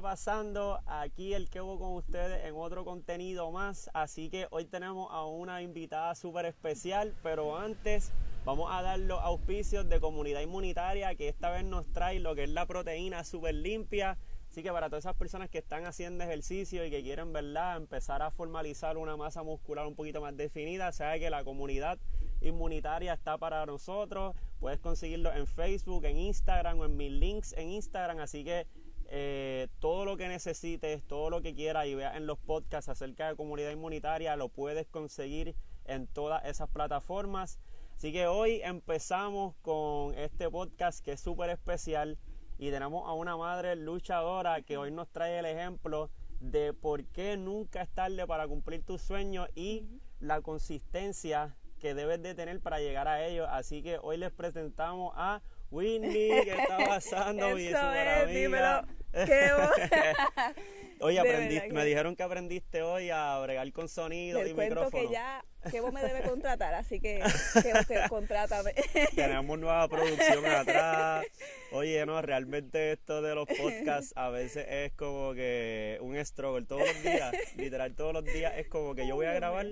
pasando? Aquí el Kevo con ustedes en otro contenido más. Así que hoy tenemos a una invitada súper especial, pero antes vamos a dar los auspicios de comunidad inmunitaria que esta vez nos trae lo que es la proteína súper limpia. Así que para todas esas personas que están haciendo ejercicio y que quieren, ¿verdad?, empezar a formalizar una masa muscular un poquito más definida, sabe que la comunidad inmunitaria está para nosotros. Puedes conseguirlo en Facebook, en Instagram o en mis links en Instagram. Así que eh, todo lo que necesites, todo lo que quieras y veas en los podcasts acerca de comunidad inmunitaria, lo puedes conseguir en todas esas plataformas. Así que hoy empezamos con este podcast que es súper especial y tenemos a una madre luchadora que hoy nos trae el ejemplo de por qué nunca es tarde para cumplir tus sueños y la consistencia que debes de tener para llegar a ellos. Así que hoy les presentamos a Whitney, que está pasando mi super amiga. Qué Oye, aprendiste, me dijeron que aprendiste hoy a bregar con sonido y micrófono. que ya que vos me debes contratar, así que, que, que contrátame. Tenemos nueva producción atrás. Oye, no, realmente esto de los podcasts a veces es como que un struggle todos los días, literal todos los días es como que yo voy a grabar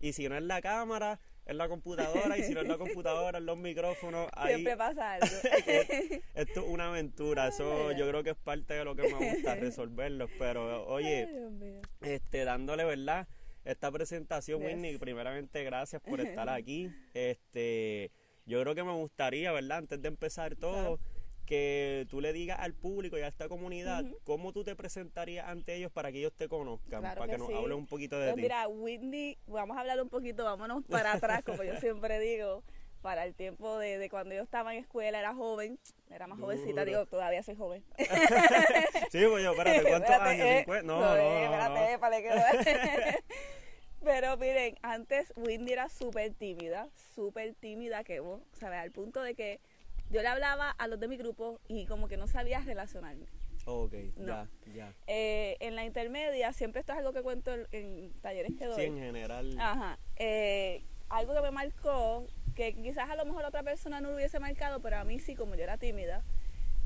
y si no es la cámara, es la computadora y si no es la computadora, es los micrófonos. Ahí, Siempre pasa algo. esto es una aventura, eso yo creo que es parte de lo que me gusta resolverlo, pero oye, este dándole, ¿verdad? Esta presentación, Whitney, primeramente gracias por estar aquí. Este, yo creo que me gustaría, ¿verdad? Antes de empezar todo, que tú le digas al público y a esta comunidad cómo tú te presentarías ante ellos para que ellos te conozcan, para que, nos hables un poquito de pues ti. Mira, Whitney, vamos a hablar un poquito, vámonos para atrás, como yo siempre digo, para el tiempo de, de, cuando yo estaba en escuela, era joven, era más jovencita, digo, todavía soy joven. sí, pues yo, espérate, ¿cuántos años? Eh, no, no, no, espérate, para que Pero miren, antes Whitney era súper tímida, súper tímida que vos, ¿sabes? Al punto de que yo le hablaba a los de mi grupo y como que no sabía relacionarme. Ok, ya, ya. Eh, en la intermedia, siempre esto es algo que cuento en, talleres que doy. Sí, en general. Ajá. Eh, algo que me marcó, que quizás a lo mejor otra persona no lo hubiese marcado, pero a mí sí, como yo era tímida,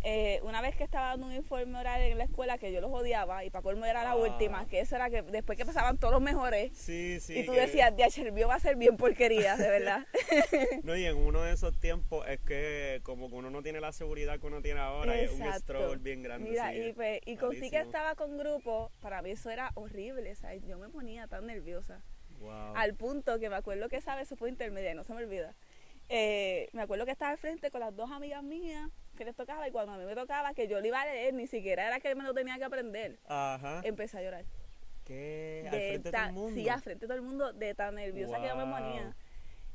eh, una vez que estaba dando un informe oral en la escuela que yo los odiaba y para colmo era la Ah. última, que eso era que después que pasaban todos los mejores Sí, sí. y tú que- decías, de Chervio va a ser bien porquería, de verdad. No, y en uno de esos tiempos es que como que uno no tiene la seguridad que uno tiene ahora, es un struggle bien grande. Mira, sí, y, es pues, y con sí que estaba con grupo, para mí eso era horrible, ¿sabes? Yo me ponía tan nerviosa. Wow. Al punto que me acuerdo que, ¿sabes? Eso fue intermedia, no se me olvida. Eh, me acuerdo que estaba al frente con las dos amigas mías que les tocaba y cuando a mí me tocaba que yo le iba a leer, ni siquiera era que me lo tenía que aprender. Ajá. Empecé a llorar. ¿Qué? Al De frente de todo el mundo. Sí, al frente de todo el mundo, de tan nerviosa que yo me ponía.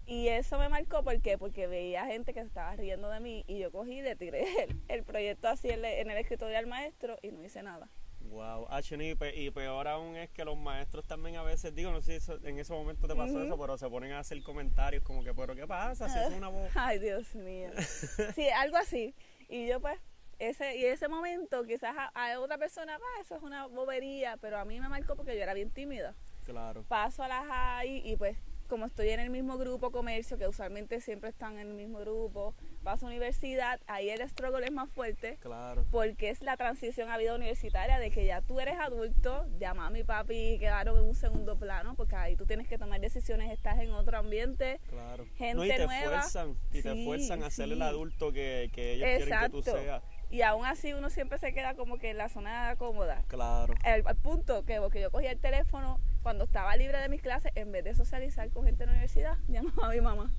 Y eso me marcó ¿por qué? porque veía gente que se estaba riendo de mí y yo cogí y le tiré el, el proyecto así en, en el escritorio al maestro y no hice nada. Wow, Ah, y, pe- y peor aún es que los maestros también a veces, digo, no sé si eso- en ese momento te pasó eso, pero se ponen a hacer comentarios como que, pero ¿qué pasa? Si es una voz... Ay, Dios mío. Sí, algo así. Y yo pues, ese, y ese momento quizás a, a otra persona, "Ah, eso es una bobería, pero a mí me marcó porque yo era bien tímida. Claro. Paso a la high y pues como estoy en el mismo grupo comercio, que usualmente siempre están en el mismo grupo, paso a universidad, ahí el struggle es más fuerte. Claro. porque es la transición a vida universitaria de que ya tú eres adulto, ya mami y papi quedaron en un segundo plano, porque ahí tú tienes que tomar decisiones, estás en otro ambiente, Claro. gente no, y te nueva. fuerzan, y te fuerzan a ser el adulto que, que ellos quieren que tú Exacto. seas. y aún así uno siempre se queda como que en la zona cómoda. Claro. Al punto que, porque yo cogía el teléfono cuando estaba libre de mis clases, en vez de socializar con gente en la universidad, llamaba a mi mamá.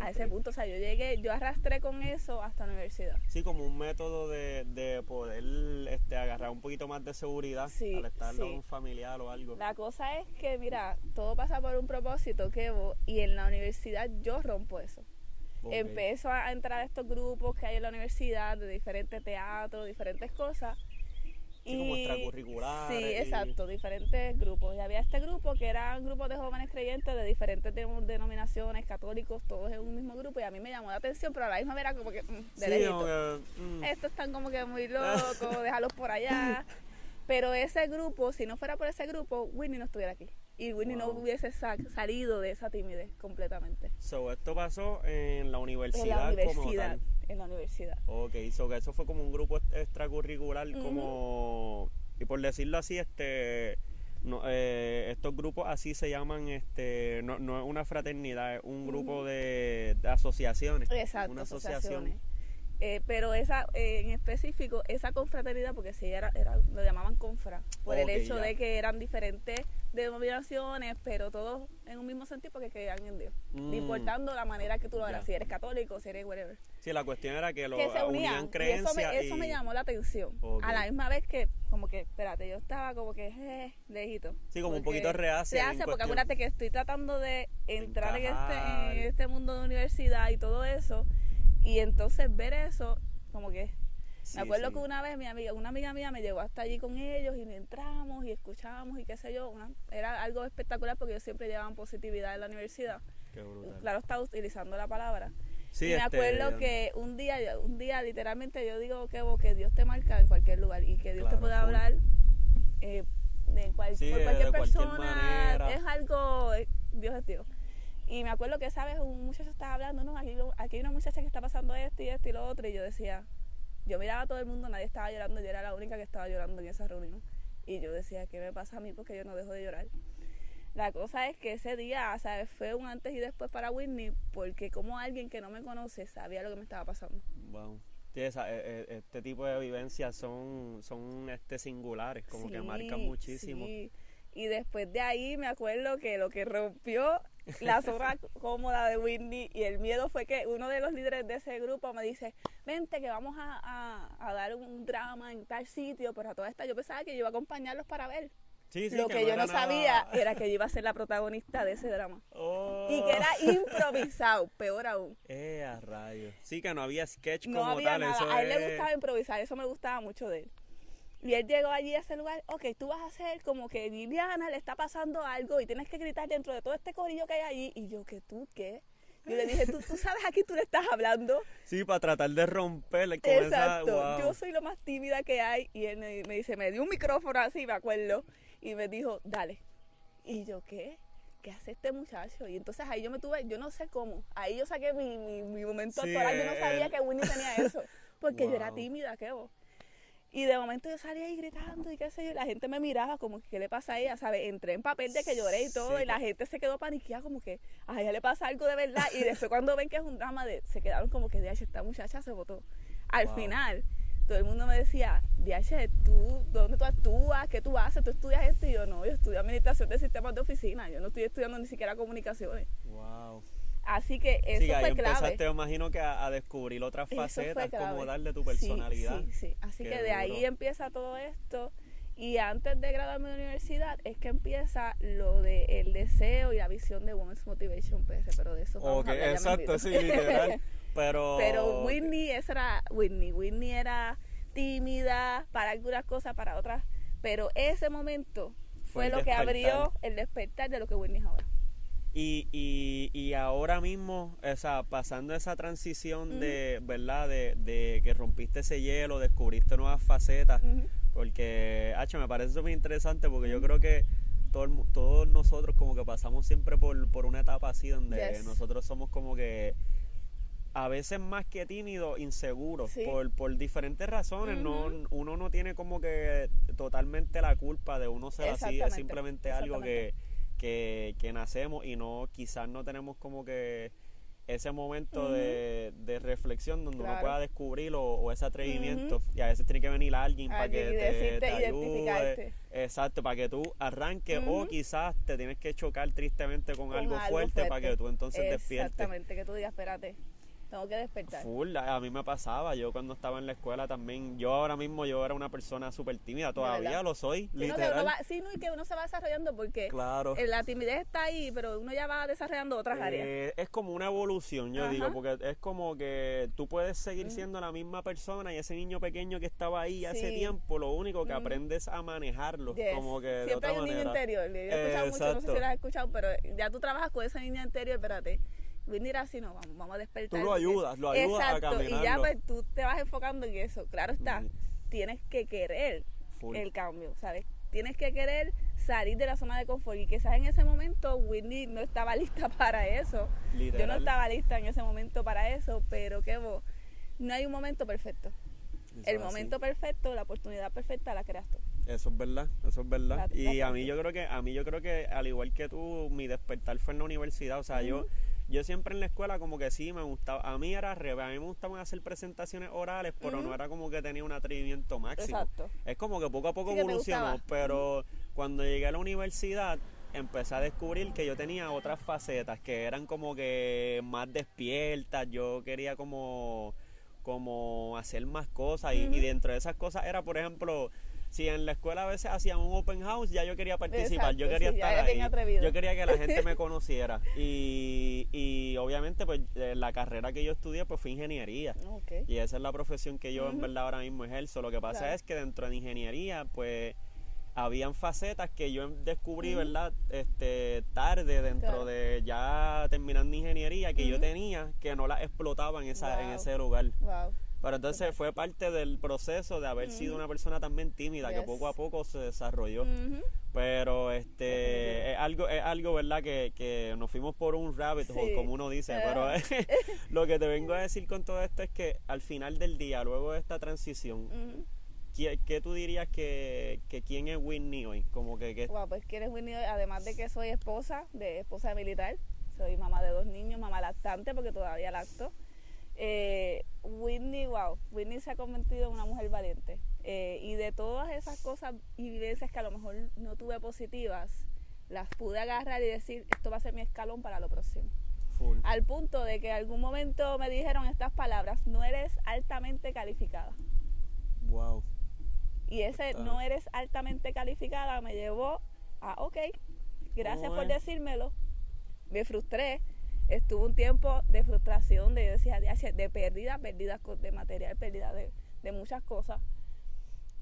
A ese punto, o sea, yo llegué, yo arrastré con eso hasta la universidad. Sí, como un método de, de poder este, agarrar un poquito más de seguridad Sí, al estar sí. un familiar o algo. La cosa es que, mira, todo pasa por un propósito, Kevo, y en la universidad yo rompo eso. Empiezo a entrar a estos grupos que hay en la universidad de diferentes teatros, diferentes cosas. Sí, como extracurriculares Sí, y- exacto, diferentes grupos. Y había este grupo que eran grupos de jóvenes creyentes de diferentes de- denominaciones, católicos, todos en un mismo grupo. Y a mí me llamó la atención, pero a la misma era como que, mm, de Sí, lejito. que, mm, Estos están como que muy locos, déjalos por allá. Pero ese grupo, si no fuera por ese grupo, Whitney no estuviera aquí. Y Whitney no Wow. hubiese sa- salido de esa timidez completamente. So, esto pasó en la universidad, En la universidad, como tal. en la universidad. Ok, so que eso fue como un grupo extracurricular, como, y por decirlo así, este, no, eh, estos grupos así se llaman, este, no, no es una fraternidad, es un grupo de, de asociaciones. Exacto, Una asociaciones. Eh, pero esa, eh, en específico, esa confraternidad, porque sí era, era lo llamaban confra, por Ok, el hecho ya. de que eran diferentes denominaciones, pero todos en un mismo sentido porque creían en Dios. Mm. No importando la manera que tú lo hagas, si eres católico, si eres whatever. Sí, la cuestión era que, lo, que se unían unían. Y eso creencias me, eso me y- llamó la atención. Ok. A la misma vez que, como que, espérate, yo estaba como que, eh, lejito. Sí, como un poquito reacia Reacia, porque acuérdate que estoy tratando de entrar en este, en este mundo de universidad y todo eso. Y entonces ver eso, como que Sí, me acuerdo sí. que una vez mi amiga, una amiga mía me llevó hasta allí con ellos y entramos y escuchábamos y qué sé yo. una- era algo espectacular porque ellos siempre llevaban positividad en la universidad. Qué brutal. Claro, estaba utilizando la palabra. Sí, y me este, acuerdo que un día, un día literalmente yo digo que, que Dios te marca en cualquier lugar y que Dios te Claro, full. hablar eh, de cual- Sí, por cualquier persona. Es algo, eh, Dios es Dios. Y me acuerdo que, ¿sabes? Un muchacho estaba hablando, no, aquí, aquí hay una muchacha que está pasando esto y esto y lo otro. Y yo decía, yo miraba a todo el mundo, nadie estaba llorando, yo era la única que estaba llorando en esa reunión. Y yo decía, ¿qué me pasa a mí? Porque yo no dejo de llorar. La cosa es que ese día, ¿sabes? Fue un antes y después para Whitney, porque como alguien que no me conoce sabía lo que me estaba pasando. Wow. Sí, esa- eh, eh, este tipo de vivencias son, son este, singulares, como que marcan muchísimo. sí. Y después de ahí me acuerdo que lo que rompió la zona cómoda de Whitney y el miedo fue que uno de los líderes de ese grupo me dice, vente que vamos a, a- a dar un drama en tal sitio, pero a toda esta yo pensaba que yo iba a acompañarlos para ver. Sí, sí, lo que, no yo no nada- sabía era que yo iba a ser la protagonista de ese drama. Oh. Y que era improvisado, peor aún. Eh, a rayos. Sí, que no había sketch No como había tal. nada. Eso A él le gustaba improvisar, eso me gustaba mucho de él. Y él llegó allí a ese lugar, ok, tú vas a hacer como que Liliana le está pasando algo y tienes que gritar dentro de todo este corillo que hay allí. Y yo, ¿que tú qué? Yo le dije, ¿tú, tú sabes a quién tú le estás hablando? Sí, para tratar de romperle con esa... Exacto. wow. Yo soy lo más tímida que hay. Y él me, me dice, me dio un micrófono así, me acuerdo. Y me dijo, dale. Y yo, ¿qué? ¿Qué hace este muchacho? Y entonces ahí yo me tuve, yo no sé cómo. Ahí yo saqué mi, mi, mi momento Sí, actoral. Yo no sabía el- que Winnie tenía eso. Porque yo era tímida, ¿qué vos? Y de momento yo salía ahí gritando y qué sé yo, y la gente me miraba como que, ¿qué le pasa a ella? ¿Sabes? Entré en papel de que lloré y todo, Sí, y la gente se quedó paniqueada como que a ella le pasa algo de verdad. Y después cuando ven que es un drama, de, se quedaron como que, DH, esta muchacha se votó. Al Wow. final, todo el mundo me decía, DH, ¿tú, ¿dónde tú actúas? ¿Qué tú haces? ¿Tú estudias esto? Y yo, no, yo estudio administración de sistemas de oficina, yo no estoy estudiando ni siquiera comunicaciones. Wow. Así que eso sí, que ahí fue clave. empezaste, me imagino, que a, a descubrir otras Eso fue facetas como de tu Sí, personalidad. Sí, sí, Así Qué que de ahí empieza todo esto. Y antes de graduarme de la universidad es que empieza lo de el deseo y la visión de Women's Motivation PR, pero de eso vamos Ok, a exacto, sí, literal. Pero... pero Whitney, esa era Whitney. Whitney era tímida para algunas cosas, para otras. Pero ese momento Fue fue lo que abrió el despertar de lo que Whitney es ahora. Y, y, y ahora mismo, o sea, pasando esa transición de, ¿verdad? De, de que rompiste ese hielo, descubriste nuevas facetas, Ujú. porque, H, me parece súper interesante porque yo creo que todo todos nosotros como que pasamos siempre por, por una etapa así donde Yes. nosotros somos como que a veces más que tímidos, inseguros, Sí. por, por diferentes razones. no. Uno no tiene como que totalmente la culpa de uno ser así, es simplemente algo que. Que, que nacemos y no quizás no tenemos como que ese momento de, de reflexión donde uno pueda descubrirlo o ese atrevimiento. Y a veces tiene que venir alguien para que te, decirte, te ayude. exacto para que tú arranques o quizás te tienes que chocar tristemente con, Con algo, algo fuerte, para que tú entonces despiertes. Exactamente, que tú digas, espérate, tengo que despertar. Full, a mí me pasaba, yo cuando estaba en la escuela también, yo ahora mismo yo era una persona súper tímida, todavía lo soy, Sí, no, literal. va- sí, no, y que uno se va desarrollando porque Claro. eh, la timidez está ahí, pero uno ya va desarrollando otras áreas. Eh, es como una evolución, yo Ajá. digo, porque es como que tú puedes seguir siendo la misma persona y ese niño pequeño que estaba ahí hace tiempo, lo único que Ujú. aprendes a manejarlo, Yes. como que de Siempre otra hay un niño manera. interior. Yo he escuchado mucho, no sé Exacto. si lo has escuchado, pero ya tú trabajas con ese niño interior, espérate. Whitney era así, no, vamos, vamos a despertar. Tú lo ayudas, lo ayudas a Exacto, y ya pues tú te vas enfocando en eso. Claro está, Mm. tienes que querer Full. el cambio, ¿sabes? tienes que querer salir de la zona de confort y quizás en ese momento Whitney no estaba lista para eso. Yo no estaba lista en ese momento para eso, pero que vos, no hay un momento perfecto. el momento perfecto, la oportunidad perfecta la creas tú. Eso es verdad, eso es verdad. y a mí yo creo que a mí yo creo que al igual que tú mi despertar fue en la universidad, o sea, yo yo siempre en la escuela como que sí me gustaba, a mí era revés, a mí me gustaba hacer presentaciones orales, pero no era como que tenía un atrevimiento máximo. Exacto. Es como que poco a poco evolucionó, pero cuando llegué a la universidad empecé a descubrir que yo tenía otras facetas que eran como que más despiertas, yo quería como como hacer más cosas y, y dentro de esas cosas era por ejemplo si en la escuela a veces hacían un open house, ya yo quería participar, yo quería estar ahí. Yo quería que la gente me conociera. Y, y obviamente, pues eh, la carrera que yo estudié pues fue ingeniería. Y esa es la profesión que yo en verdad ahora mismo ejerzo. Lo que pasa es que dentro de ingeniería, pues habían facetas que yo descubrí, ¿verdad? Este, tarde dentro de ya terminando ingeniería que yo tenía que no las explotaba en esa en ese lugar. Wow. Pero entonces fue parte del proceso de haber sido una persona también tímida que poco a poco se desarrolló. Pero este es algo, es algo, ¿verdad? Que, que nos fuimos por un rabbit hole, como uno dice. Pero lo que te vengo a decir con todo esto es que al final del día, luego de esta transición, ¿qué, tú dirías que, que, quién es Whitney hoy? Como que, que... pues quién es Whitney hoy, además de que soy esposa, de esposa militar, soy mamá de dos niños, mamá lactante porque todavía lacto. Eh, Whitney, wow, Whitney se ha convertido en una mujer valiente. Eh, y de todas esas cosas y vivencias que a lo mejor no tuve positivas, las pude agarrar y decir, esto va a ser mi escalón para lo próximo. Al punto de que en algún momento me dijeron estas palabras, no eres altamente calificada. Wow. Y ese no eres altamente calificada me llevó a, ok, gracias por decírmelo. Me frustré, estuvo un tiempo de frustración, de, decía, de, de pérdida, pérdida de material, pérdida de, muchas cosas.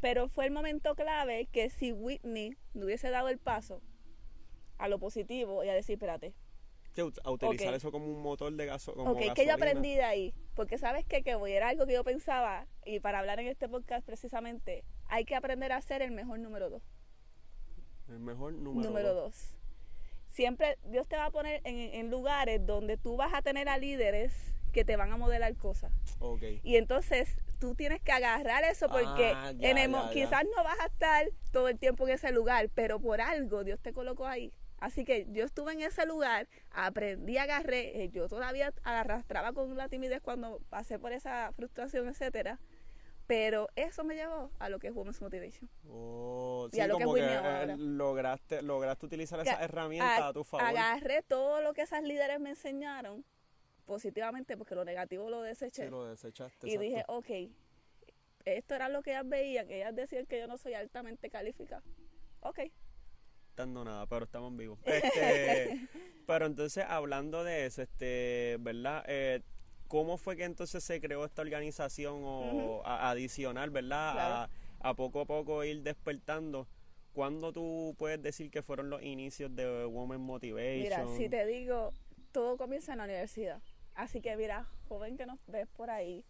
Pero fue el momento clave que si Whitney no hubiese dado el paso a lo positivo y a decir, espérate. A utilizar eso como un motor de gaso, como Ok, que yo aprendí de ahí. Porque sabes que, que era algo que yo pensaba, y para hablar en este podcast precisamente, hay que aprender a ser el mejor número dos. El mejor número, número dos siempre Dios te va a poner en, lugares donde tú vas a tener a líderes que te van a modelar cosas. Y entonces tú tienes que agarrar eso porque ah, quizás no vas a estar todo el tiempo en ese lugar, pero por algo Dios te colocó ahí. Así que yo estuve en ese lugar, aprendí, agarré, eh, yo todavía arrastraba con la timidez cuando pasé por esa frustración, etcétera pero eso me llevó a lo que es Women's Motivation. Oh, y a lo que, es eh, lograste, lograste utilizar esa herramienta a, tu favor. Agarré todo lo que esas líderes me enseñaron positivamente, porque lo negativo lo deseché. Sí, lo desechaste. Y dije, ok, esto era lo que ellas veían, que ellas decían que yo no soy altamente calificada. Ok. Nada, pero estamos vivos. Este, pero entonces, hablando de eso, este, ¿verdad? Eh, ¿Cómo fue que entonces se creó esta organización o adicional, verdad? A, poco a poco ir despertando. ¿Cuándo tú puedes decir que fueron los inicios de Women Motivation? Mira, si te digo, todo comienza en la universidad. Así que mira, joven que nos ves por ahí,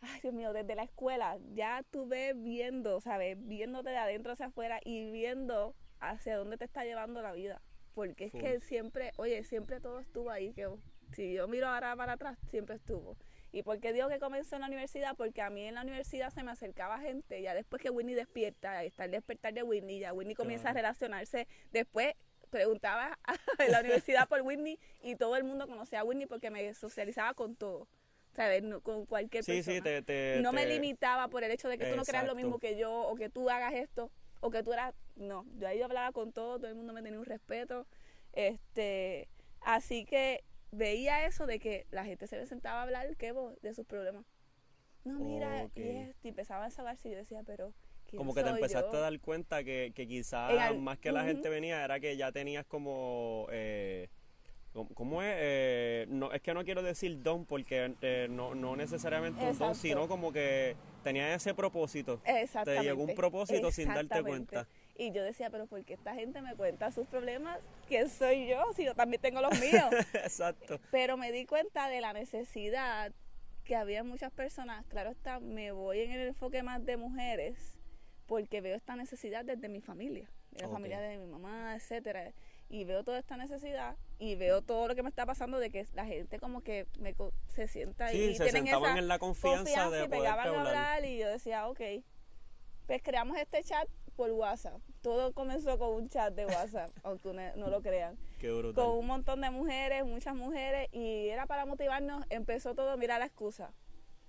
ay Dios mío, desde la escuela ya tú ves viendo, ¿sabes? Viéndote de adentro hacia afuera y viendo hacia dónde te está llevando la vida. Porque es que siempre, oye, siempre todo estuvo ahí, que si yo miro ahora para atrás, siempre estuvo. ¿Y por qué digo que comenzó en la universidad? Porque a mí en la universidad se me acercaba gente, ya después que Whitney despierta, está el despertar de Whitney, ya Whitney comienza a relacionarse, después preguntaba en la universidad por Whitney y todo el mundo conocía a Whitney porque me socializaba con todo. ¿Sabes? con cualquier persona. Sí, te, no me limitaba por el hecho de que tú no creas lo mismo que yo o que tú hagas esto o que tú eras... No, yo ahí hablaba con todo, todo el mundo me tenía un respeto. Este, así que veía eso de que la gente se le sentaba a hablar ¿qué vos? de sus problemas. No, mira, y, empezaba a saberse y yo decía, pero... Como que te empezaste a dar cuenta que, que quizás más que la gente venía era que ya tenías como... Eh, ¿Cómo es? Eh, no, es que no quiero decir don porque eh, no, no necesariamente un don, sino como que tenía ese propósito. Te llegó un propósito sin darte cuenta. Y yo decía, pero ¿por qué esta gente me cuenta sus problemas? ¿Quién soy yo? Si yo también tengo los míos. Exacto. Pero me di cuenta de la necesidad que había muchas personas, claro está, me voy en el enfoque más de mujeres, porque veo esta necesidad desde mi familia, de la familia de mi mamá, etcétera, y veo toda esta necesidad y veo todo lo que me está pasando de que la gente como que me se sienta Sí, y se tienen sentaban esa en la confianza, de y poder pegaban a hablar y yo decía, ok, pues creamos este chat por WhatsApp. Todo comenzó con un chat de WhatsApp, aunque no lo crean Qué brutal. con un montón de mujeres, muchas mujeres, y era para motivarnos, empezó todo, mira la excusa,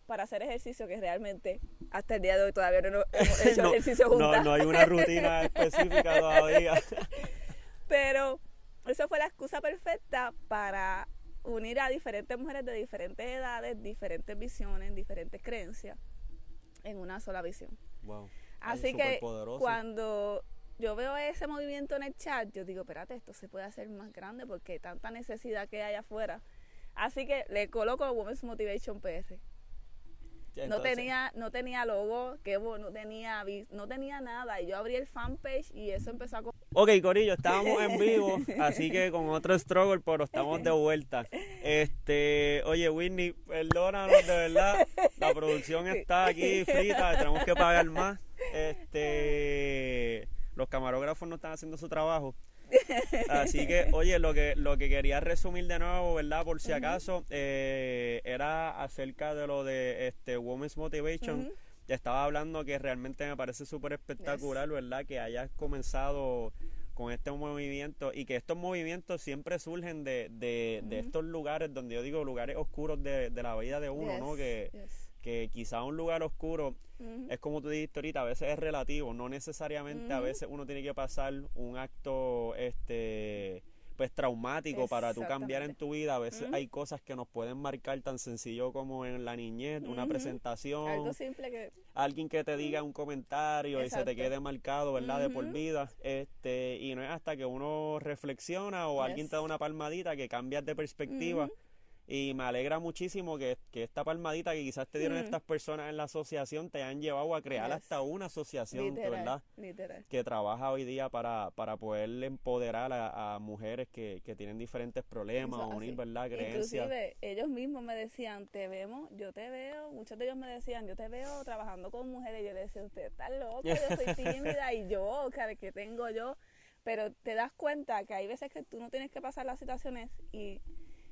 para hacer ejercicio, que realmente hasta el día de hoy todavía no hemos hecho no, ejercicio no, juntas. no hay una rutina específica todavía. Pero eso fue la excusa perfecta para unir a diferentes mujeres de diferentes edades, diferentes visiones, diferentes creencias, en una sola visión. wow. Así que cuando yo veo ese movimiento en el chat, yo digo, espérate, esto se puede hacer más grande porque hay tanta necesidad que hay afuera. Así que le coloco Women's Motivation PR. no Entonces, tenía, no tenía logo, que no tenía, no tenía nada. Y yo abrí el fanpage y eso empezó a Ok, Corillo, estábamos en vivo, así que con otro struggle, pero estamos de vuelta. Este, oye, Whitney, perdónanos, de verdad, la producción está aquí frita, tenemos que pagar más. Este, los camarógrafos no están haciendo su trabajo. Así que, oye, lo que lo que quería resumir de nuevo, ¿verdad? Por si acaso, eh, era acerca de lo de este Women's Motivation. Te estaba hablando que realmente me parece súper espectacular, ¿verdad? Que hayas comenzado con este movimiento y que estos movimientos siempre surgen de, de, de estos lugares donde yo digo lugares oscuros de, de la vida de uno, ¿no? Que, yes. Que quizá un lugar oscuro es como tú dijiste ahorita, a veces es relativo, no necesariamente a veces uno tiene que pasar un acto este pues traumático para tú cambiar en tu vida, a veces hay cosas que nos pueden marcar tan sencillo como en la niñez, una presentación, Algo simple que alguien que te diga un comentario y se te quede marcado, ¿verdad? De por vida, este y no es hasta que uno reflexiona o alguien te da una palmadita que cambias de perspectiva. Y me alegra muchísimo que, que esta palmadita que quizás te dieron Ujú. estas personas en la asociación te han llevado a crear Yes. hasta una asociación, literal, ¿verdad? literal. Que trabaja hoy día para, para poder empoderar a, a mujeres que, que tienen diferentes problemas, Eso, unir, así. ¿verdad? Creencias. Inclusive ellos mismos me decían, te vemos, yo te veo, muchos de ellos me decían, yo te veo trabajando con mujeres, y yo les decía, usted está loco, yo soy tímida y yo, cara, que tengo yo, pero te das cuenta que hay veces que tú no tienes que pasar las situaciones y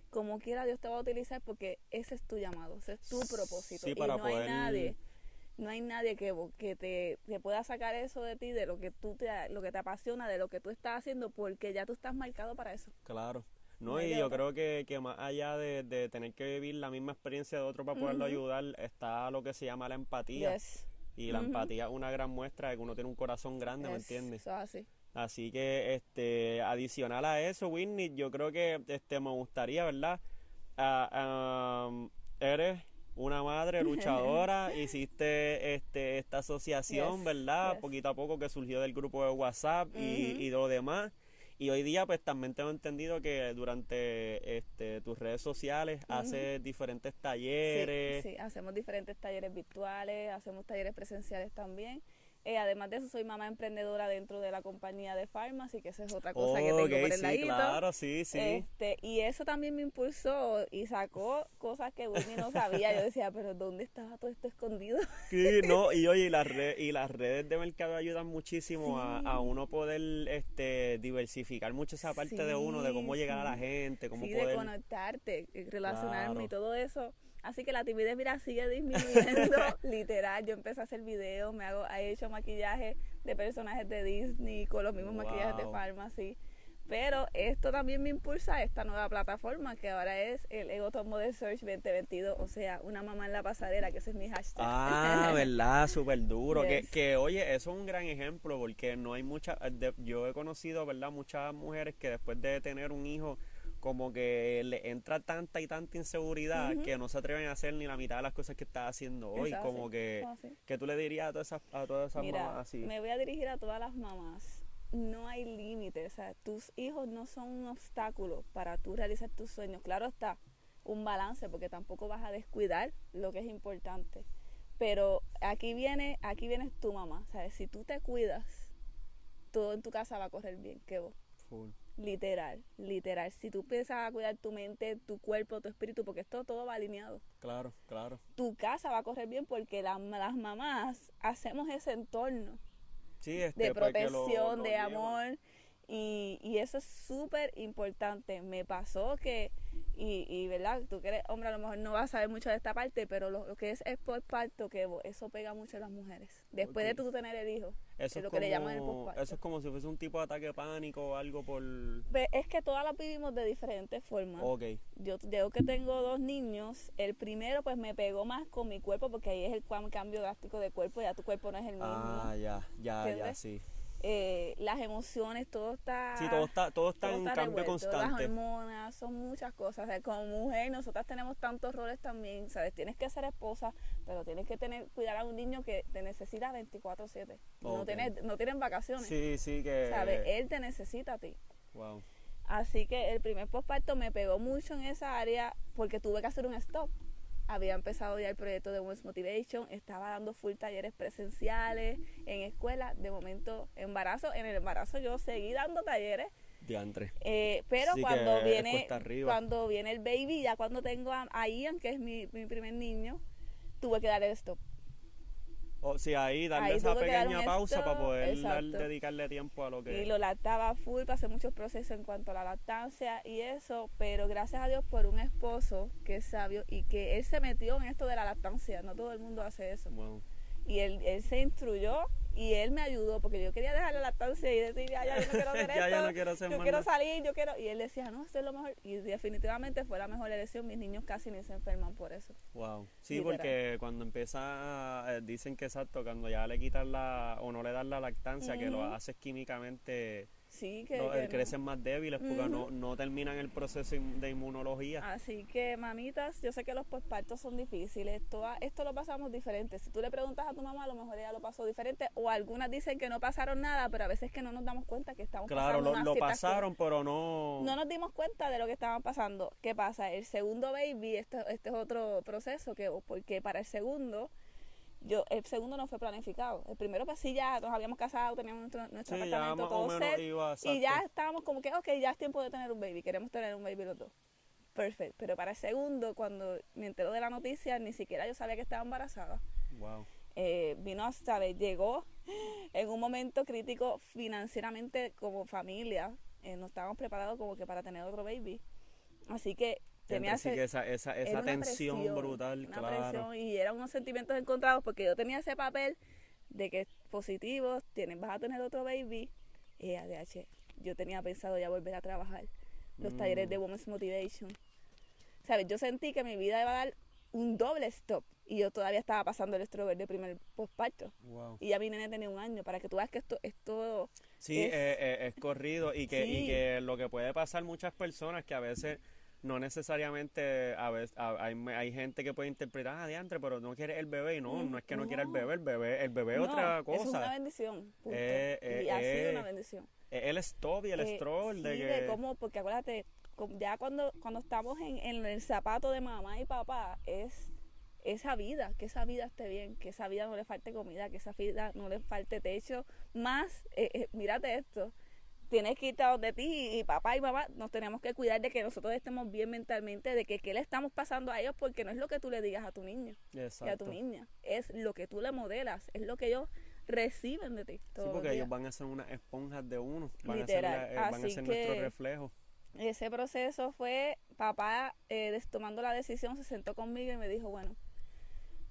como quiera Dios te va a utilizar porque ese es tu llamado, ese es tu propósito Sí, y para no poder- hay nadie no hay nadie que, que te, te pueda sacar eso de ti, de lo que tú te, lo que te apasiona, de lo que tú estás haciendo, porque ya tú estás marcado para eso. Claro. No y yo otra. creo que, que más allá de, de tener que vivir la misma experiencia de otro para poderlo ayudar, está lo que se llama la empatía. Yes. Y la empatía es una gran muestra de que uno tiene un corazón grande, ¿me entiendes? Eso es así. Así que, este, adicional a eso, Whitney, yo creo que, este, me gustaría, ¿verdad? Ah, am, eres una madre luchadora, hiciste, este, esta asociación, Yes, ¿verdad? yes. Poquito a poco que surgió del grupo de WhatsApp y, Ujú. y lo demás. Y hoy día, pues, también tengo entendido que durante, este, tus redes sociales haces diferentes Sí, talleres. sí, hacemos diferentes talleres virtuales, hacemos talleres presenciales también. Eh, además de eso, soy mamá emprendedora dentro de la compañía de Pharmacy, que esa es otra cosa que tengo Ok, por el sí, ladito. claro, sí, sí. Este, y eso también me impulsó y sacó cosas que Whitney no sabía. Yo decía, pero ¿dónde estaba todo esto escondido? Sí, no, y oye, y las, redes, y las redes de mercado ayudan muchísimo a, Sí. a uno poder este, diversificar mucho esa parte de uno, de cómo llegar a la gente, cómo sí, de poder... conectarte, eh, relacionarme Claro. y todo eso. Así que la timidez, mira, sigue disminuyendo, literal. Yo empecé a hacer videos, me hago, he hecho maquillaje de personajes de Disney con los mismos maquillajes de. Pharmacy. Pero esto también me impulsa a esta nueva plataforma que ahora es el Ego Top Model Search 2022, o sea, una mamá en la pasarela, que ese es mi hashtag. Ah, verdad, súper duro. Que, que, oye, eso es un gran ejemplo porque no hay muchas, yo he conocido, ¿verdad? Muchas mujeres que después de tener un hijo, como que le entra tanta y tanta inseguridad que no se atreven a hacer ni la mitad de las cosas que estás haciendo hoy. Como que, que tú le dirías a todas esas, a todas esas Mira, mamás así. me voy a dirigir a todas las mamás. No hay límites, o sea, tus hijos no son un obstáculo para tú realizar tus sueños. Claro está, un balance, porque tampoco vas a descuidar lo que es importante. Pero aquí viene, aquí viene tu mamá, ¿sabes? Si tú te cuidas, todo en tu casa va a correr bien, que vos. Full. Literal, literal. Si tú empiezas a cuidar tu mente, tu cuerpo, tu espíritu, porque esto todo va alineado Claro, claro. tu casa va a correr bien porque la- las mamás hacemos ese entorno Sí, este, de lo- protección, lo de amor. Y, y eso es súper importante. Me pasó que, y, y verdad, tú que eres hombre a lo mejor no vas a saber mucho de esta parte, pero lo, lo que es el postparto, que eso pega mucho a las mujeres. Después de tú tener el hijo. Eso es es, lo que le llaman el como- postparto. Eso es como si fuese un tipo de ataque de pánico o algo por... Es que todas las vivimos de diferentes formas. Ok, Yo, yo que tengo dos niños, el primero pues me pegó más con mi cuerpo porque ahí es el cambio drástico de cuerpo, ya tu cuerpo no es el mismo. ah, ya, ya, ya, sí. Eh, las emociones, todo está... Sí, todo está, todo está todo en está cambio revuelto, Las constante. hormonas, son muchas cosas. O sea, como mujer, nosotras tenemos tantos roles también, ¿sabes? Tienes que ser esposa, pero tienes que tener cuidar a un niño que te necesita 24/7. No, tienes, no tienen vacaciones, Sí, sí, que... ¿sabes? Él te necesita a ti. Wow. Así que el primer posparto me pegó mucho en esa área porque tuve que hacer un stop. Había empezado ya el proyecto de Women's Motivation, estaba dando full talleres presenciales en escuela. De momento, embarazo, en el embarazo yo seguí dando talleres, Diantre. eh, pero Sí, cuando viene cuando viene el baby, ya cuando tengo a, a Ian, que es mi, mi primer niño, tuve que dar el stop. O sí, ahí darle Ahí esa pequeña pausa para poder dar- dedicarle tiempo a lo que... Y lo lactaba full, pasé muchos procesos en cuanto a la lactancia y eso, pero gracias a Dios por un esposo que es sabio y que él se metió en esto de la lactancia, no todo el mundo hace eso. Wow. Y él, él se instruyó y él me ayudó porque yo quería dejar la lactancia y decir, ya, ya, yo no quiero hacer Ya, esto, ya no quiero hacer yo quiero nada". salir, yo quiero... Y él decía, no, esto es lo mejor. Y definitivamente fue la mejor elección, mis niños casi ni se enferman por eso. Wow. Sí, Literal. porque cuando empieza, eh, dicen que exacto, cuando ya le quitan la, o no le dan la lactancia, que lo haces químicamente, Sí, que... no, que eh, no. crecen más débiles porque no, no terminan el proceso de inmunología. Así que, mamitas, yo sé que los pospartos son difíciles. Toda, esto lo pasamos diferente. Si tú le preguntas a tu mamá, a lo mejor ella lo pasó diferente. O algunas dicen que no pasaron nada, pero a veces que no nos damos cuenta que estamos claro, pasando lo, unas lo pasaron, pero no... No nos dimos cuenta de lo que estaban pasando. ¿Qué pasa? El segundo baby, este, este es otro proceso, que porque para el segundo, yo el segundo no fue planificado. El primero, pues sí, ya nos habíamos casado, teníamos nuestro, nuestro Sí, apartamento, todo set. iba, Y ya estábamos como que, ok, ya es tiempo de tener un baby, queremos tener un baby los dos. Perfecto. Pero para el segundo, cuando me entero de la noticia, ni siquiera yo sabía que estaba embarazada. Wow. Eh, vino hasta, llegó en un momento crítico financieramente como familia. Eh, no estábamos preparados como que para tener otro baby. Así que tenía Así ese- que esa, esa, esa tensión presión, brutal, una claro. presión, y eran unos sentimientos encontrados porque yo tenía ese papel de que positivo, tienes, vas a tener otro baby, y ADH, yo tenía pensado ya volver a trabajar los Mm. talleres de Women's Motivation. ¿Sabes? Yo sentí que mi vida iba a dar un doble stop y yo todavía estaba pasando el estrover de primer postparto. Wow. Y ya mi nene tenía un año, para que tú veas que esto, esto Sí, es- eh, eh, es corrido y que, y Sí. que lo que puede pasar muchas personas que a veces no necesariamente, a veces a- hay, hay gente que puede interpretar, ah, diantre, pero no quiere el bebé y no, Mm, no es que no, quiera el bebé, el bebé, el bebé es otra eso es una cosa. bendición. punto. Eh, eh, y ha sido eh, una bendición. Es el stop y el Eh, stroll de que... de cómo, porque acuérdate, ya cuando, cuando estamos en, en el zapato de mamá y papá, es esa vida, que esa vida esté bien, que esa vida no le falte comida, que esa vida no le falte techo, más, eh, eh, mírate esto, tienes que irte a donde ti y papá y mamá nos tenemos que cuidar de que nosotros estemos bien mentalmente, de que qué le estamos pasando a ellos, porque no es lo que tú le digas a tu niño y a Exacto. tu niña, es lo que tú le modelas, es lo que ellos reciben de ti. Sí, los porque días. ellos van a ser unas esponjas de uno, van Literal. a ser, la- eh, van a Así ser nuestro reflejo. Ese proceso fue, papá eh, des- tomando la decisión, se sentó conmigo y me dijo, bueno,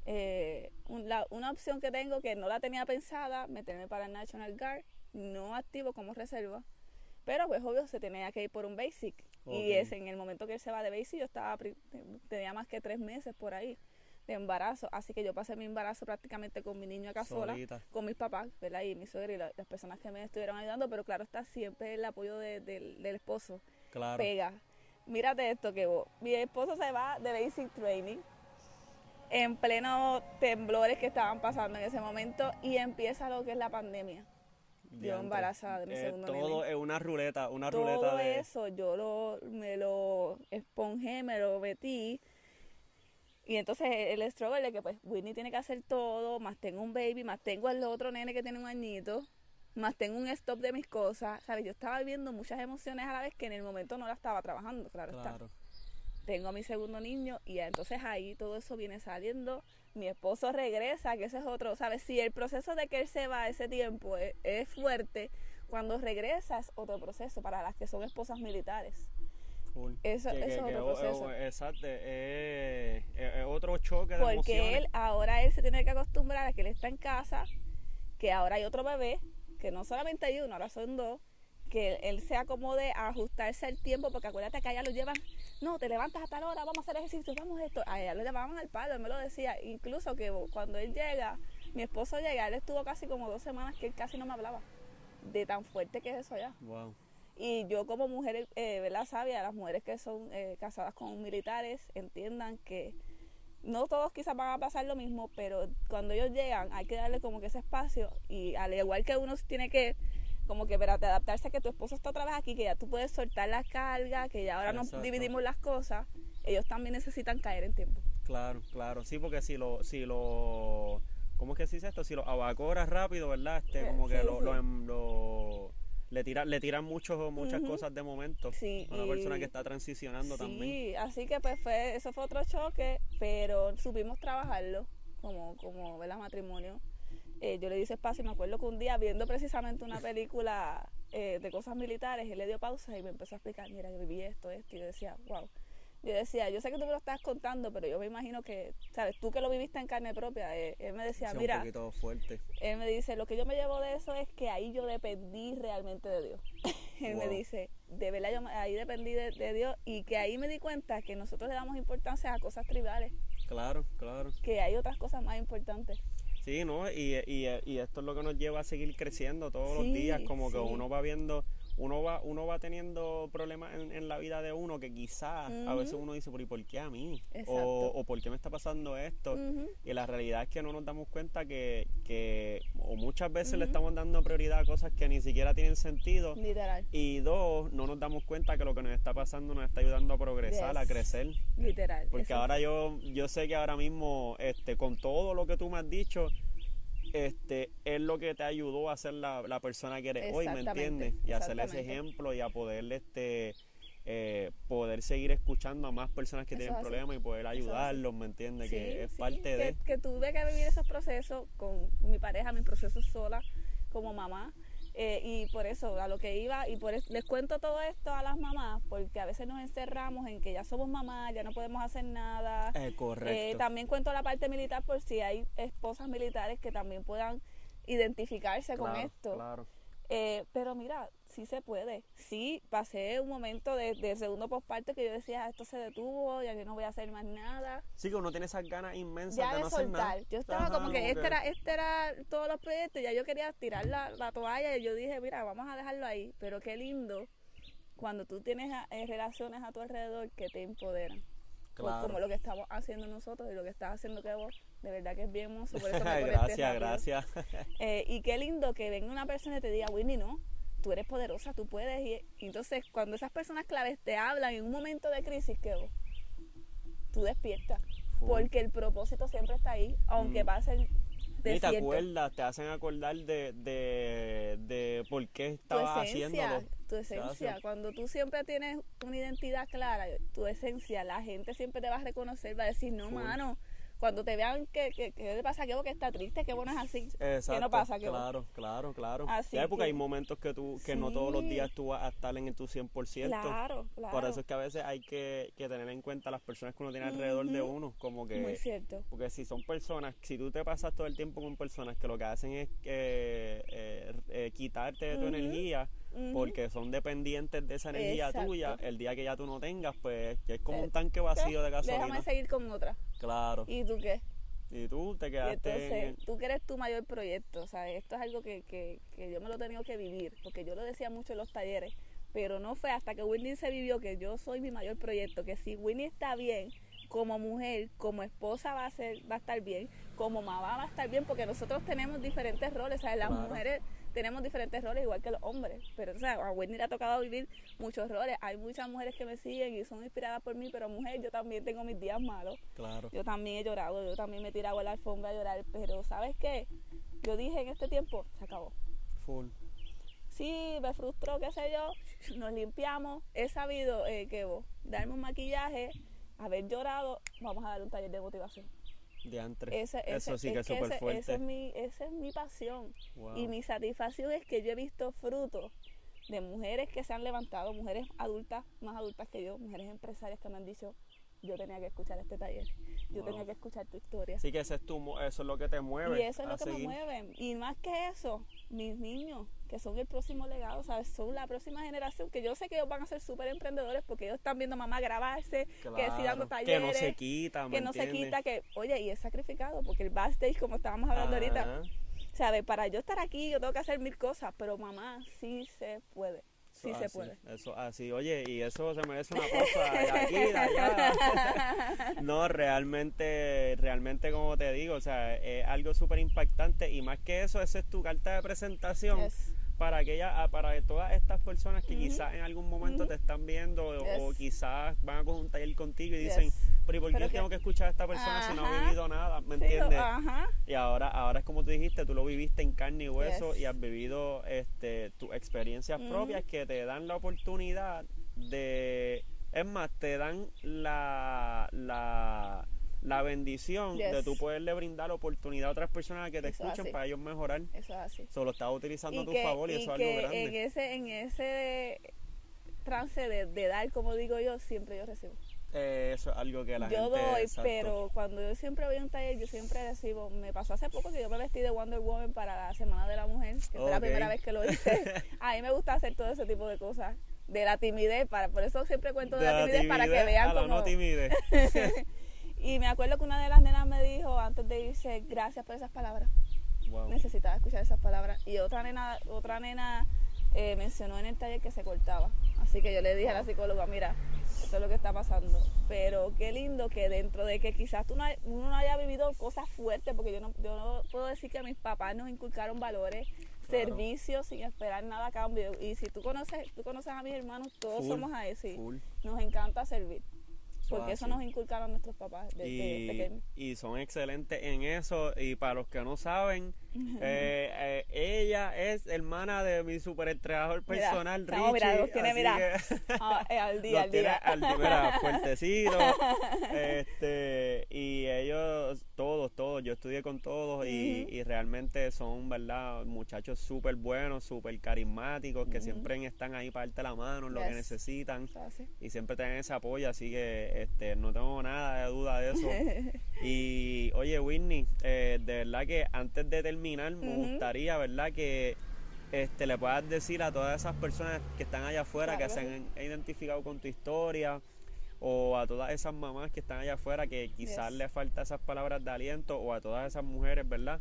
eh, un- la- una opción que tengo que no la tenía pensada, meterme para el National Guard, no activo como reserva, pero pues obvio se tenía que ir por un basic. Y es en el momento que él se va de basic, yo estaba, tenía más que tres meses por ahí de embarazo, así que yo pasé mi embarazo prácticamente con mi niño acá sola Solita. con mis papás, ¿verdad? Y mi suegra y la- las personas que me estuvieron ayudando, pero claro, está siempre el apoyo de- del- del esposo Claro. pega. Mírate esto que vos. Mi esposo se va de basic training en pleno temblores que estaban pasando en ese momento y empieza lo que es la pandemia. Diantre. embarazada de mi Eh, segundo Todo nene. es una ruleta, una ruleta Todo de... eso yo lo, me lo esponjé, me lo metí. Y entonces el struggle de que pues Whitney tiene que hacer todo, más tengo un baby, más tengo el otro nene que tiene un añito, más tengo un stop de mis cosas, ¿sabes? Yo estaba viviendo muchas emociones a la vez que en el momento no la estaba trabajando, claro, está Claro. tengo a mi segundo niño y entonces ahí todo eso viene saliendo, mi esposo regresa, que ese es otro, ¿sabes? Si el proceso de que él se va ese tiempo es, es fuerte, cuando regresa es otro proceso para las que son esposas militares. Eso- Que- eso que- es otro proceso. exacto, es, es- es otro choque de Porque emociones. él, ahora él se tiene que acostumbrar a que él está en casa, que ahora hay otro bebé, que no solamente hay uno, ahora son dos, que él se acomode a ajustarse al tiempo, porque acuérdate que allá lo llevan, no, te levantas a tal hora, vamos a hacer ejercicio, vamos a esto. A ella lo llevaban al palo, él me lo decía, incluso que cuando él llega, mi esposo llega, él estuvo casi como dos semanas que él casi no me hablaba, de tan fuerte que es eso allá. Wow. Y yo como mujer, eh, ¿verdad? Sabia, las mujeres que son eh, casadas con militares entiendan que no todos quizás van a pasar lo mismo, pero cuando ellos llegan hay que darle como que ese espacio y al igual que uno tiene que como que espérate, adaptarse a que tu esposo está otra vez aquí, que ya tú puedes soltar la carga, que ya ahora nos dividimos las cosas, ellos también necesitan caer en tiempo. Claro, claro. Sí, porque si lo, si lo, ¿cómo es que se dice esto? Si lo abacoras rápido, ¿verdad? Este, Eh, como que sí, lo, sí. lo em- lo- le tiran, le tiran muchos, muchas cosas de momento. Sí, Una y- persona que está transicionando también. Sí, así que pues fue, eso fue otro choque, pero supimos trabajarlo como, como ¿verdad? matrimonio. Eh, yo le hice espacio y me acuerdo que un día viendo precisamente una película eh, de cosas militares, él le dio pausa y me empezó a explicar, mira, yo viví esto, esto, y yo decía, wow. Yo decía, yo sé que tú me lo estás contando, pero yo me imagino que, ¿sabes? Tú que lo viviste en carne propia, eh, él me decía, un mira, poquito fuerte. él me dice, lo que yo me llevo de eso es que ahí yo dependí realmente de Dios. él me dice, de verdad yo ahí dependí de, de Dios y que ahí me di cuenta que nosotros le damos importancia a cosas tribales, Claro, claro. que hay otras cosas más importantes. Sí, ¿no? Y, y, y esto es lo que nos lleva a seguir creciendo todos Sí, los días, como que uno va viendo, uno va, uno va teniendo problemas en, en la vida de uno que quizás a veces uno dice, pero ¿y por qué a mí? O, o ¿por qué me está pasando esto? Y la realidad es que no nos damos cuenta que, que o muchas veces le estamos dando prioridad a cosas que ni siquiera tienen sentido. Literal, Y dos, no nos damos cuenta que lo que nos está pasando nos está ayudando a progresar, a crecer. literal. Porque ahora yo, yo sé que ahora mismo, este, con todo lo que tú me has dicho, este, es lo que te ayudó a ser la, la persona que eres hoy, ¿me entiendes? Y a hacer ese ejemplo y a poder, este, eh, poder seguir escuchando a más personas que Eso tienen problemas y poder ayudarlos, ¿me entiendes? Sí, que es sí, parte que, de... que tuve que vivir esos procesos con mi pareja, mis procesos sola, como mamá. Eh, y por eso, a lo que iba, y por eso les cuento todo esto a las mamás, porque a veces nos encerramos en que ya somos mamás, ya no podemos hacer nada. Eh, correcto. Eh, también cuento la parte militar por si hay esposas militares que también puedan identificarse con esto. Claro. Eh, pero mira, sí se puede. Sí, pasé un momento de, de segundo posparto que yo decía, "Ah, esto se detuvo, ya yo no voy a hacer más nada. Sí, que uno tiene esas ganas inmensas Ya de de no hacer nada. soltar. Yo estaba Ajá, como que este era, este era todos los proyectos, ya yo quería tirar la, la toalla y yo dije, mira, vamos a dejarlo ahí. Pero qué lindo cuando tú tienes a- eh, relaciones a tu alrededor que te empoderan. Claro. Como lo que estamos haciendo nosotros y lo que estás haciendo que vos, de verdad que es bien hermoso. Por eso me gracias, gracias. Eh, y qué lindo que venga una persona y te diga, Winnie, no, tú eres poderosa, tú puedes. Y, y entonces, cuando esas personas claves te hablan en un momento de crisis, que tú despiertas. Full. Porque el propósito siempre está ahí, aunque Mm. pasen Ni te acuerdas, te hacen acordar de, de, de por qué estabas haciéndolo. tu esencia. Cuando tú siempre tienes una identidad clara, tu esencia, la gente siempre te va a reconocer, va a decir, no, Full. mano, cuando te vean que, que, que le pasa a que está triste, que bueno es así. Exacto, no pasa, que claro, claro, claro. Así porque que- hay momentos que tú que no todos los días tú vas a estar en tu 100%. Claro, claro. Por eso es que a veces hay que, que tener en cuenta las personas que uno tiene alrededor de uno, como Muy que cierto. porque si son personas, si tú te pasas todo el tiempo con personas que lo que hacen es eh, eh, eh, quitarte de tu energía, Porque son dependientes de esa energía Exacto. tuya, el día que ya tú no tengas, pues es como Eh, un tanque vacío de Déjame gasolina. seguir con otra. Claro. ¿Y tú qué? Y tú te quedaste en entonces, tú que eres tu mayor proyecto, o sea, esto es algo que, que, que yo me lo he tenido que vivir, porque yo lo decía mucho en los talleres, pero no fue hasta que Whitney se vivió que yo soy mi mayor proyecto, que si Whitney está bien, como mujer, como esposa va a ser, va a estar bien, como mamá va a estar bien, porque nosotros tenemos diferentes roles, ¿sabes? Las Claro. mujeres tenemos diferentes roles igual que los hombres, pero o sea, a Whitney le ha tocado vivir muchos roles, hay muchas mujeres que me siguen y son inspiradas por mí, pero mujer, yo también tengo mis días malos, Claro. yo también he llorado, yo también me he tirado a la alfombra a llorar, pero ¿sabes qué? Yo dije en este tiempo, se acabó. Full. Sí, me frustró, qué sé yo, nos limpiamos, he sabido eh, que vos, darme un maquillaje, haber llorado, vamos a dar un taller de motivación. Diantre. Ese, Eso sí que es súper fuerte. esa es mi, esa es mi pasión. Wow. Y mi satisfacción es que yo he visto frutos de mujeres que se han levantado, mujeres adultas, más adultas que yo, mujeres empresarias que me han dicho, yo tenía que escuchar este taller, yo Wow. tenía que escuchar tu historia. Así que ese es tu, eso es lo que te mueve. Y eso es lo que me mueve. Y más que eso, mis niños, que son el próximo legado, ¿sabes? Son la próxima generación, que yo sé que ellos van a ser súper emprendedores porque ellos están viendo a mamá grabarse, que sí dando talleres, Que no se quita, ¿me que no se quita, que, oye, y es sacrificado, porque el backstage, como estábamos hablando ahorita. ¿sabes? Para yo estar aquí, yo tengo que hacer mil cosas, pero mamá, sí se puede. Sí se así, puede. Eso así, oye, y eso se merece una cosa de aquí, de allá. No, realmente, realmente como te digo, o sea, es algo súper impactante y más que eso, esa es tu carta de presentación Yes. para aquella, ah, para todas estas personas que quizás en algún momento te están viendo o- quizás van a coger un taller contigo y dicen, Yes. Pero ¿y por qué Pero yo que- tengo que escuchar a esta persona si no ha vivido nada? ¿Me Sí, entiendes? Ajá. Y ahora, ahora es como tú dijiste, tú lo viviste en carne y hueso Yes. y has vivido este, tus experiencias propias que te dan la oportunidad de, es más, te dan la, la, la bendición de tú poderle brindar oportunidad a otras personas que te Eso es escuchen así. para ellos mejorar. Eso es así. Solo estás utilizando a tu que, favor y, y eso es algo grande. en ese, en ese trance de, de dar, como digo yo, siempre yo recibo. Eh, eso es algo que la yo gente... doy, exacto. pero cuando yo siempre voy a un taller, yo siempre recibo. Me pasó hace poco que yo me vestí de Wonder Woman para la Semana de la Mujer, que fue la primera vez que lo hice. a mí me gusta hacer todo ese tipo de cosas. De la timidez, para, por eso siempre cuento de, la timidez, para que vean a la cómo. no timidez. y me acuerdo que una de las nenas me dijo antes de irse, gracias por esas palabras. Wow. Necesitaba escuchar esas palabras. Y otra nena, otra nena eh, mencionó en el taller que se cortaba. Así que yo le dije a la psicóloga, mira, esto es lo que está pasando. Pero qué lindo que dentro de que quizás tú no, hay- uno no haya vivido cosas fuertes, porque yo no, yo no puedo decir que mis papás nos inculcaron valores, Claro. servicios sin esperar nada a cambio. Y si tú conoces, tú conoces a mis hermanos, todos Full, somos así. Full. Nos encanta servir. Porque es eso nos inculcaron nuestros papás desde y, pequeños. y son excelentes en eso y para los que no saben eh, eh, ella es hermana de mi superentrenador Mira, personal mira, Richie los tiene, mira, Ah, eh, al día, los al tiene día. al mira, fuertecitos este y ellos todos todos yo estudié con todos y, realmente son verdad muchachos súper buenos súper carismáticos que siempre están ahí para darte la mano en lo que necesitan y siempre tienen ese apoyo, así que este, no tengo nada de duda de eso. Y oye, Whitney, eh, de verdad que antes de terminar, me Ujú. gustaría, ¿verdad? Que este, le puedas decir a todas esas personas que están allá afuera, Claro que se han identificado con tu historia, o a todas esas mamás que están allá afuera, que quizás Yes. les falta esas palabras de aliento, o a todas esas mujeres, ¿verdad?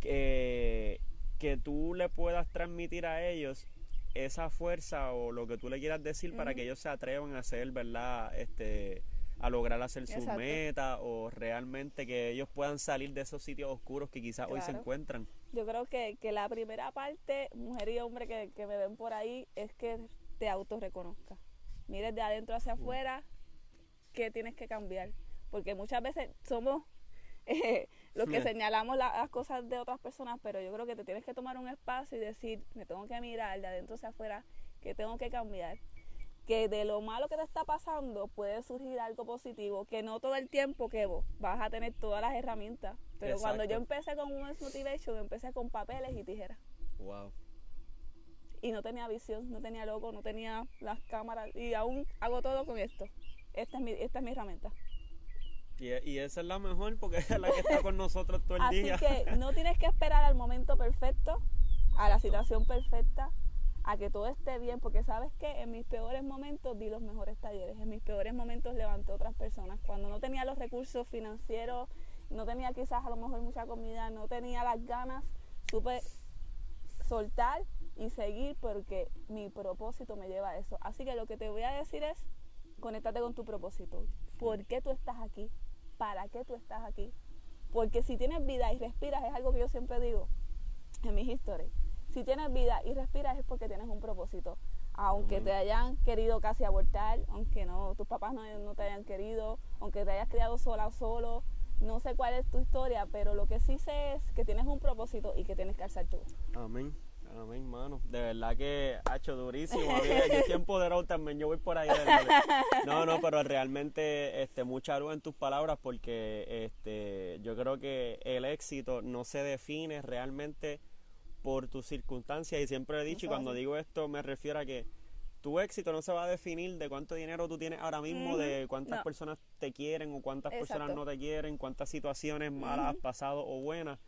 Que, que tú le puedas transmitir a ellos esa fuerza o lo que tú le quieras decir para que ellos se atrevan a hacer, ¿verdad? Este, a lograr hacer sus Exacto. metas o realmente que ellos puedan salir de esos sitios oscuros que quizás hoy se encuentran. Yo creo que, que la primera parte, mujer y hombre que, que me ven por ahí, es que te autorreconozcas. Mires de adentro hacia afuera qué tienes que cambiar. Porque muchas veces somos eh, los que señalamos la- las cosas de otras personas, pero yo creo que te tienes que tomar un espacio y decir, me tengo que mirar de adentro hacia afuera, que tengo que cambiar. Que de lo malo que te está pasando puede surgir algo positivo, que no todo el tiempo que vos vas a tener todas las herramientas. Pero cuando yo empecé con Women's Motivation, empecé con papeles y tijeras. Wow. Y no tenía visión, no tenía logo, no tenía las cámaras. Y aún hago todo con esto. Esta es mi, esta es mi herramienta. Y, y esa es la mejor porque es la que está con nosotros todo el Así día. que no tienes que esperar al momento perfecto, a la situación perfecta, a que todo esté bien, porque sabes que en mis peores momentos di los mejores talleres, en mis peores momentos levanté otras personas. Cuando no tenía los recursos financieros, no tenía quizás a lo mejor mucha comida, no tenía las ganas, supe soltar y seguir porque mi propósito me lleva a eso. Así que lo que te voy a decir es, conéctate con tu propósito. ¿Por qué tú estás aquí? ¿Para qué tú estás aquí? Porque si tienes vida y respiras, es algo que yo siempre digo en mis historias. Si tienes vida y respiras es porque tienes un propósito. Aunque te hayan querido casi abortar, aunque no, tus papás no, no te hayan querido, aunque te hayas criado sola o solo, no sé cuál es tu historia, pero lo que sí sé es que tienes un propósito y que tienes que alzar tú. Amén. Amén, mano. De verdad que ha hecho durísimo. yo estoy empoderado también, yo voy por ahí. No, no, pero realmente este, mucha luz en tus palabras porque este, yo creo que el éxito no se define realmente por tus circunstancias. Y siempre he dicho y cuando digo esto me refiero a que tu éxito no se va a definir de cuánto dinero tú tienes ahora mismo, de cuántas personas te quieren o cuántas personas no te quieren, cuántas situaciones malas has pasado o buenas.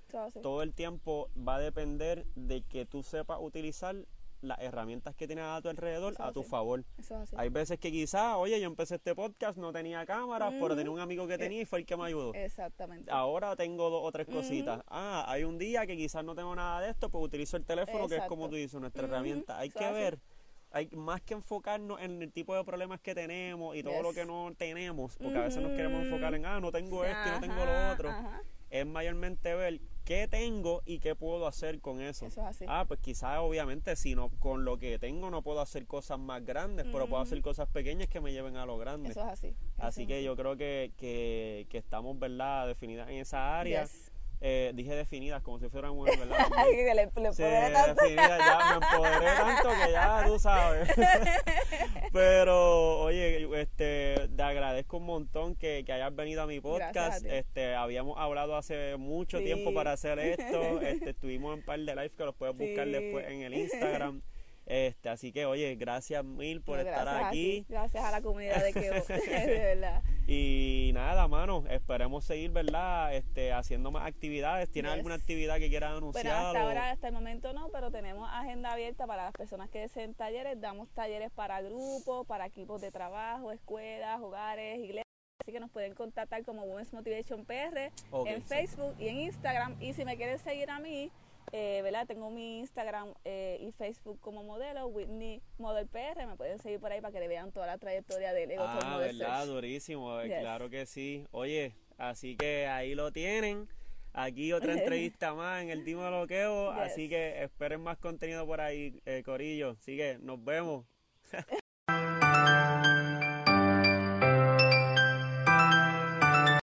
Todo el tiempo va a depender de que tú sepas utilizar las herramientas que tienes a tu alrededor a tu favor. Hay veces que quizás, oye, yo empecé este podcast, no tenía cámaras, pero tenía un amigo que eh, tenía y fue el que me ayudó. Exactamente. Ahora tengo dos o tres cositas. Ah, hay un día que quizás no tengo nada de esto, pues utilizo el teléfono, que es como tú dices, nuestra herramienta. Hay que ver hay más que enfocarnos en el tipo de problemas que tenemos y todo lo que no tenemos, porque a veces nos queremos enfocar en, ah, no tengo esto y no tengo lo otro. Es mayormente ver qué tengo y qué puedo hacer con eso. eso es así. Ah, pues quizás obviamente si no con lo que tengo no puedo hacer cosas más grandes, pero puedo hacer cosas pequeñas que me lleven a lo grande. Eso es así. así que yo creo que, que, que, estamos, ¿verdad?, definidas en esa área. Eh, dije definidas como si fueran buenas, ¿verdad? le, le sí, definidas, ya me empoderé tanto que ya tú sabes. Pero, oye, este, te agradezco un montón que, que hayas venido a mi podcast. este, habíamos hablado hace mucho tiempo para hacer esto. Este, estuvimos en un par de lives que los puedes buscar después en el Instagram. Este, así que, oye, gracias mil por estar aquí. gracias a la comunidad de que de verdad. Y nada, mano, esperemos seguir, ¿verdad? Este, haciendo más actividades. ¿Tienes alguna actividad que quieras anunciar? Bueno, hasta ahora, hasta el momento no, pero tenemos agenda abierta para las personas que deseen talleres. Damos talleres para grupos, para equipos de trabajo, escuelas, hogares, iglesias. Así que nos pueden contactar como Women's Motivation PR en Facebook y en Instagram. Y si me quieren seguir a mí, eh, ¿verdad? Tengo mi Instagram eh, y Facebook como modelo, Whitney Model PR. Me pueden seguir por ahí para que le vean toda la trayectoria de Ego ah, verdad, durísimo. Eh, claro que sí. Oye, así que ahí lo tienen. Aquí otra entrevista más en el Timo de Loqueo. Así que esperen más contenido por ahí, Corillo. Así que nos vemos.